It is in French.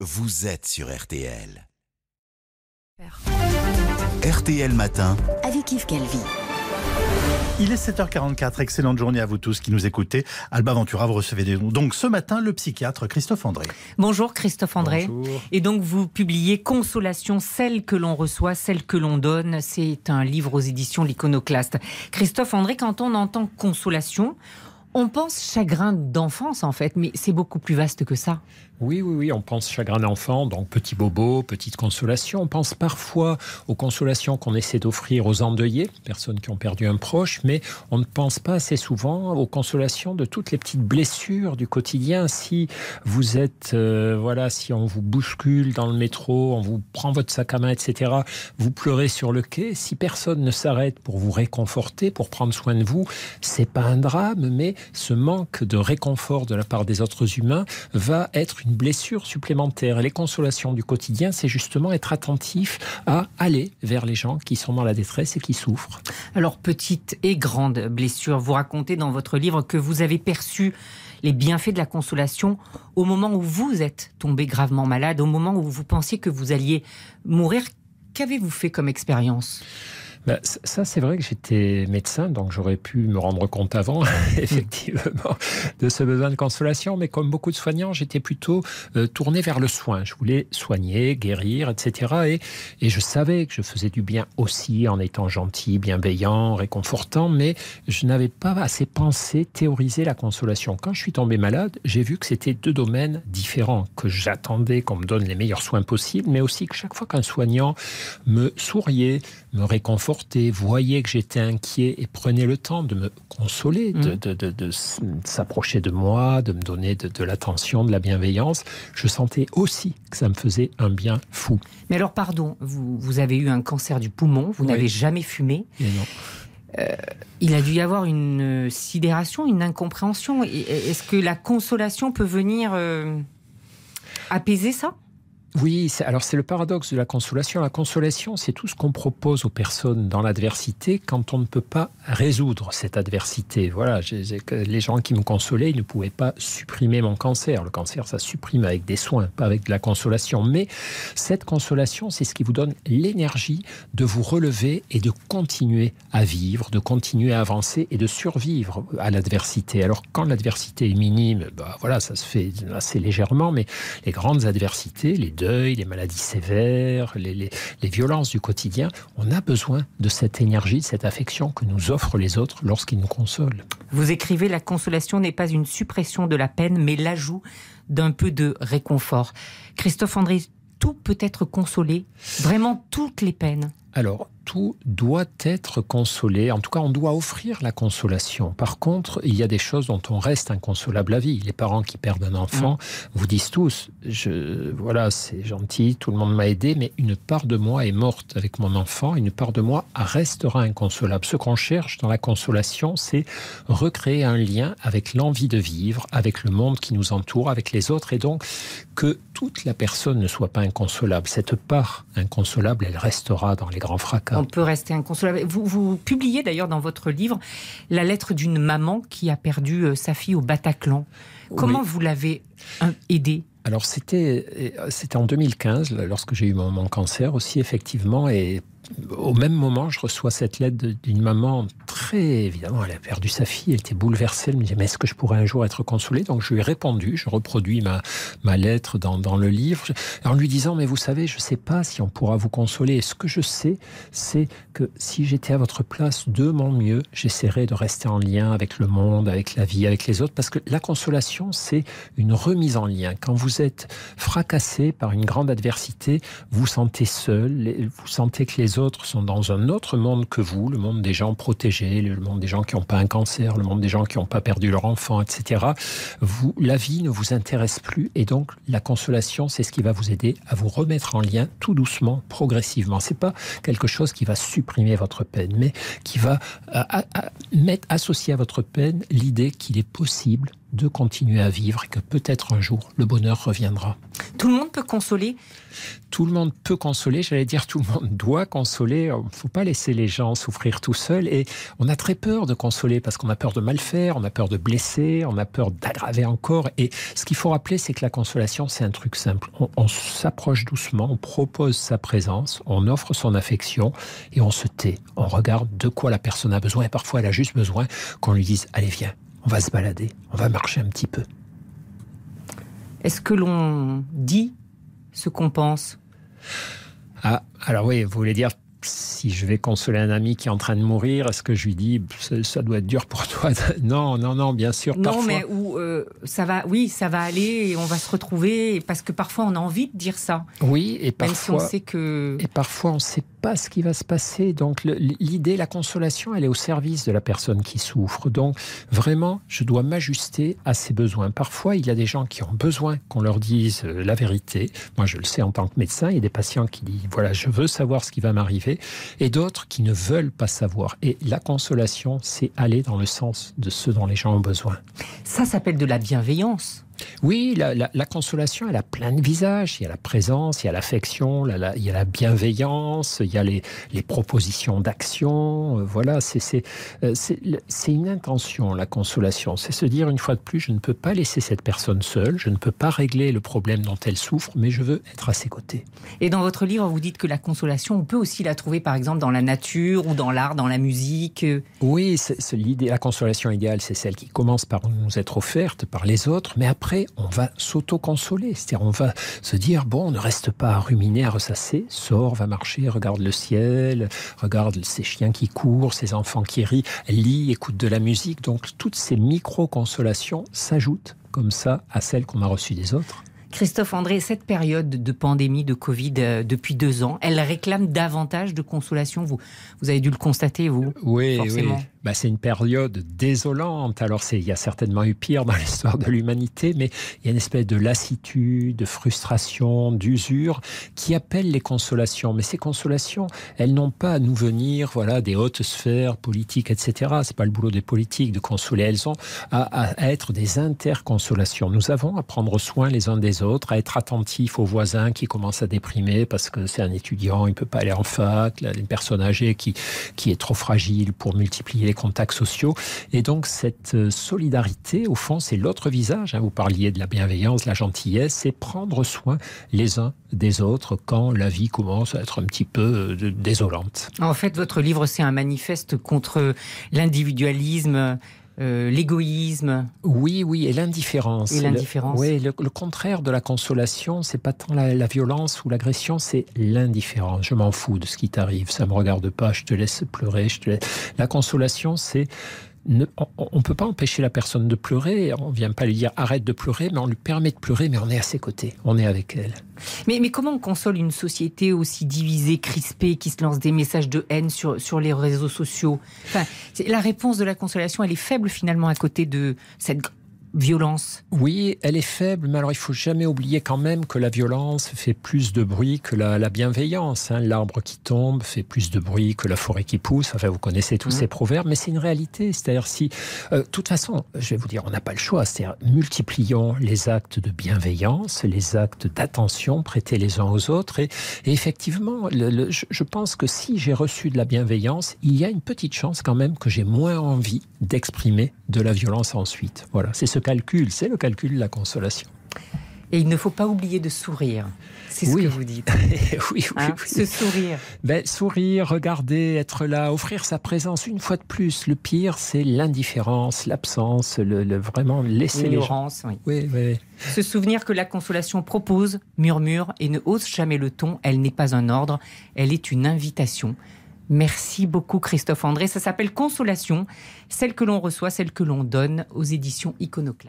vous êtes sur RTL. RTL Matin. Avec Yves Calvi. Il est 7h44, excellente journée à vous tous qui nous écoutez. Alba Ventura, vous recevez des dons. Donc ce matin, le psychiatre Christophe André. Bonjour Christophe André. Bonjour. Et donc vous publiez Consolation, celle que l'on reçoit, celle que l'on donne. C'est un livre aux éditions L'Iconoclaste. Christophe André, quand on entend consolation, on pense chagrin d'enfance en fait, mais c'est beaucoup plus vaste que ça. Oui, oui, oui, on pense chagrin d'enfant, donc petit bobo, petite consolation. On pense parfois aux consolations qu'on essaie d'offrir aux endeuillés, personnes qui ont perdu un proche, mais on ne pense pas assez souvent aux consolations de toutes les petites blessures du quotidien. Si vous êtes, euh, voilà, si on vous bouscule dans le métro, on vous prend votre sac à main, etc., vous pleurez sur le quai, si personne ne s'arrête pour vous réconforter, pour prendre soin de vous, c'est pas un drame, mais ce manque de réconfort de la part des autres humains va être blessure supplémentaire. Et les consolations du quotidien, c'est justement être attentif à aller vers les gens qui sont dans la détresse et qui souffrent. Alors petite et grande blessure, vous racontez dans votre livre que vous avez perçu les bienfaits de la consolation au moment où vous êtes tombé gravement malade, au moment où vous pensiez que vous alliez mourir. Qu'avez-vous fait comme expérience? Ben, ça, c'est vrai que j'étais médecin, donc j'aurais pu me rendre compte avant, effectivement, de ce besoin de consolation. Mais comme beaucoup de soignants, j'étais plutôt euh, tourné vers le soin. Je voulais soigner, guérir, etc. Et, et je savais que je faisais du bien aussi en étant gentil, bienveillant, réconfortant, mais je n'avais pas assez pensé, théorisé la consolation. Quand je suis tombé malade, j'ai vu que c'était deux domaines différents, que j'attendais qu'on me donne les meilleurs soins possibles, mais aussi que chaque fois qu'un soignant me souriait, me réconfortait, voyait que j'étais inquiet et prenait le temps de me consoler, de, de- de- de s- s'approcher de moi, de me donner de, l'attention, de la bienveillance, je sentais aussi que ça me faisait un bien fou. Mais alors pardon, vous, vous avez eu un cancer du poumon, vous Oui. n'avez jamais fumé. Et non. Il a dû y avoir une euh, sidération, une incompréhension. Est-ce que la consolation peut venir euh, apaiser ça? Oui, alors c'est le paradoxe de la consolation. La consolation, c'est tout ce qu'on propose aux personnes dans l'adversité quand on ne peut pas résoudre cette adversité. Voilà, les gens qui me consolaient, ils ne pouvaient pas supprimer mon cancer. Le cancer, ça supprime avec des soins, pas avec de la consolation. Mais cette consolation, c'est ce qui vous donne l'énergie de vous relever et de continuer à vivre, de continuer à avancer et de survivre à l'adversité. Alors quand l'adversité est minime, bah voilà, ça se fait assez légèrement, mais les grandes adversités, les les maladies sévères, les, les- les violences du quotidien, on a besoin de cette énergie, de cette affection que nous offrent les autres lorsqu'ils nous consolent. Vous écrivez La consolation n'est pas une suppression de la peine, mais l'ajout d'un peu de réconfort. Christophe André, tout peut être consolé, vraiment toutes les peines. Alors, tout doit être consolé. En tout cas, on doit offrir la consolation. Par contre, il y a des choses dont on reste inconsolable à vie. Les parents qui perdent un enfant vous disent tous, je, voilà, c'est gentil, tout le monde m'a aidé, mais une part de moi est morte avec mon enfant, une part de moi restera inconsolable. Ce qu'on cherche dans la consolation, c'est recréer un lien avec l'envie de vivre, avec le monde qui nous entoure, avec les autres, et donc que toute la personne ne soit pas inconsolable. Cette part inconsolable, elle restera dans les fracas. On peut rester inconsolable. Vous, vous publiez d'ailleurs dans votre livre la lettre d'une maman qui a perdu euh, sa fille au Bataclan. Comment Oui. vous l'avez euh, aidée Alors c'était euh, c'était en 2015 là, lorsque j'ai eu mon, mon cancer aussi effectivement et au même moment je reçois cette lettre d'une maman évidemment elle a perdu sa fille elle était bouleversée elle me dit mais est-ce que je pourrais un jour être consolée? Donc je lui ai répondu je reproduis ma lettre dans, le livre en lui disant mais vous savez je sais pas si on pourra vous consoler. Et ce que je sais c'est que si j'étais à votre place de mon mieux j'essaierais de rester en lien avec le monde avec la vie avec les autres. Parce que la consolation c'est une remise en lien. Quand vous êtes fracassé par une grande adversité, vous sentez seul, vous sentez que les autres sont dans un autre monde que vous, le monde des gens protégés, le monde des gens qui n'ont pas un cancer, le monde des gens qui n'ont pas perdu leur enfant, etc. Vous, la vie ne vous intéresse plus et donc la consolation, c'est ce qui va vous aider à vous remettre en lien tout doucement, progressivement. C'est pas quelque chose qui va supprimer votre peine, mais qui va à- associé à votre peine l'idée qu'il est possible de continuer à vivre et que peut-être un jour le bonheur reviendra. Tout le monde peut consoler? Tout le monde peut consoler, j'allais dire tout le monde doit consoler. Il ne faut pas laisser les gens souffrir tout seuls. Et on a très peur de consoler parce qu'on a peur de mal faire, on a peur de blesser, on a peur d'aggraver encore. Et ce qu'il faut rappeler, c'est que la consolation, c'est un truc simple. On, on s'approche doucement, on propose sa présence, on offre son affection et on se tait. On regarde de quoi la personne a besoin. Et parfois, elle a juste besoin qu'on lui dise Allez, viens, on va se balader, on va marcher un petit peu. Est-ce que l'on dit ce qu'on pense? Ah, alors oui, vous voulez dire si je vais consoler un ami qui est en train de mourir, est-ce que je lui dis ça, doit être dur pour toi Non, non, non, bien sûr. Non, mais où euh, ça va, oui, ça va aller et on va se retrouver parce que parfois on a envie de dire ça. Oui, et parfois. Même si on sait que. Et parfois on sait pas ce qui va se passer. Donc l'idée, la consolation, elle est au service de la personne qui souffre. Donc vraiment, je dois m'ajuster à ses besoins. Parfois, il y a des gens qui ont besoin qu'on leur dise euh, la vérité. Moi, je le sais en tant que médecin. Il y a des patients qui disent voilà, je veux savoir ce qui va m'arriver, et d'autres qui ne veulent pas savoir. Et la consolation, c'est aller dans le sens de ce dont les gens ont besoin. Ça s'appelle de la bienveillance. Oui, la, consolation, elle a plein de visages. Il y a la présence, il y a l'affection, il y a la bienveillance, il y a les, propositions d'action. Euh, voilà, euh, c'est une intention, la consolation. C'est se dire, une fois de plus, je ne peux pas laisser cette personne seule, je ne peux pas régler le problème dont elle souffre, mais je veux être à ses côtés. Et dans votre livre, vous dites que la consolation, on peut aussi la trouver, par exemple, dans la nature ou dans l'art, dans la musique. Oui, la consolation idéale, c'est celle qui commence par nous être offerte par les autres, mais après, après, on va s'auto-consoler. C'est-à-dire, on va se dire, bon, ne reste pas à ruminer, à ressasser, sors, va marcher, regarde le ciel, regarde ces chiens qui courent, ces enfants qui rient, lis, écoute de la musique. Donc, toutes ces micro-consolations s'ajoutent comme ça à celles qu'on a reçues des autres. Christophe André, cette période de pandémie de Covid euh, depuis deux ans, elle réclame davantage de consolation. Vous, vous avez dû le constater, vous Oui, forcément. oui. Bah, c'est une période désolante. Alors, il y a certainement eu pire dans l'histoire de l'humanité, mais il y a une espèce de lassitude, de frustration, d'usure qui appelle les consolations. Mais ces consolations, elles n'ont pas à nous venir, voilà, des hautes sphères politiques, etc. C'est pas le boulot des politiques de consoler. Elles ont à, à être des interconsolations. Nous avons à prendre soin les uns des autres, à être attentifs aux voisins qui commencent à déprimer parce que c'est un étudiant, il peut pas aller en fac, une personne âgée qui, qui est trop fragile pour multiplier les contacts sociaux. Et donc cette euh, solidarité, au fond, c'est l'autre visage. Hein. Vous parliez de la bienveillance, la gentillesse, c'est prendre soin les uns des autres quand la vie commence à être un petit peu euh, désolante. En fait, votre livre, c'est un manifeste contre l'individualisme, euh, l'égoïsme. Oui, oui, et l'indifférence. Et l'indifférence. Oui, le, contraire de la consolation, c'est pas tant la, violence ou l'agression, c'est l'indifférence. Je m'en fous de ce qui t'arrive, ça me regarde pas, je te laisse pleurer, je te laisse... La consolation, c'est on ne peut pas empêcher la personne de pleurer, on ne vient pas lui dire arrête de pleurer, mais on lui permet de pleurer, mais on est à ses côtés, on est avec elle. Mais, mais comment on console une société aussi divisée, crispée, qui se lance des messages de haine sur, sur les réseaux sociaux? La réponse de la consolation, elle est faible finalement à côté de cette violence Oui, elle est faible, mais alors il faut jamais oublier quand même que la violence fait plus de bruit que la, bienveillance. Hein. L'arbre qui tombe fait plus de bruit que la forêt qui pousse. Enfin, vous connaissez tous mmh. ces proverbes, mais c'est une réalité. C'est-à-dire si, euh, de toute façon, je vais vous dire, on n'a pas le choix. C'est-à-dire multiplions les actes de bienveillance, les actes d'attention prêtés les uns aux autres. Et, effectivement, je pense que si j'ai reçu de la bienveillance, il y a une petite chance quand même que j'ai moins envie d'exprimer de la violence ensuite. Voilà, c'est ce calcul, c'est le calcul de la consolation. Et il ne faut pas oublier de sourire. C'est ce que vous dites. oui, oui, hein, Ce sourire. Ben, sourire, regarder, être là, offrir sa présence une fois de plus. Le pire, c'est l'indifférence, l'absence, le, vraiment laisser les gens. Oui. Oui, oui. Se souvenir que la consolation propose, murmure et ne hausse jamais le ton. Elle n'est pas un ordre, elle est une invitation. Merci beaucoup Christophe André. Ça s'appelle Consolation, celle que l'on reçoit, celle que l'on donne aux éditions Iconoclast.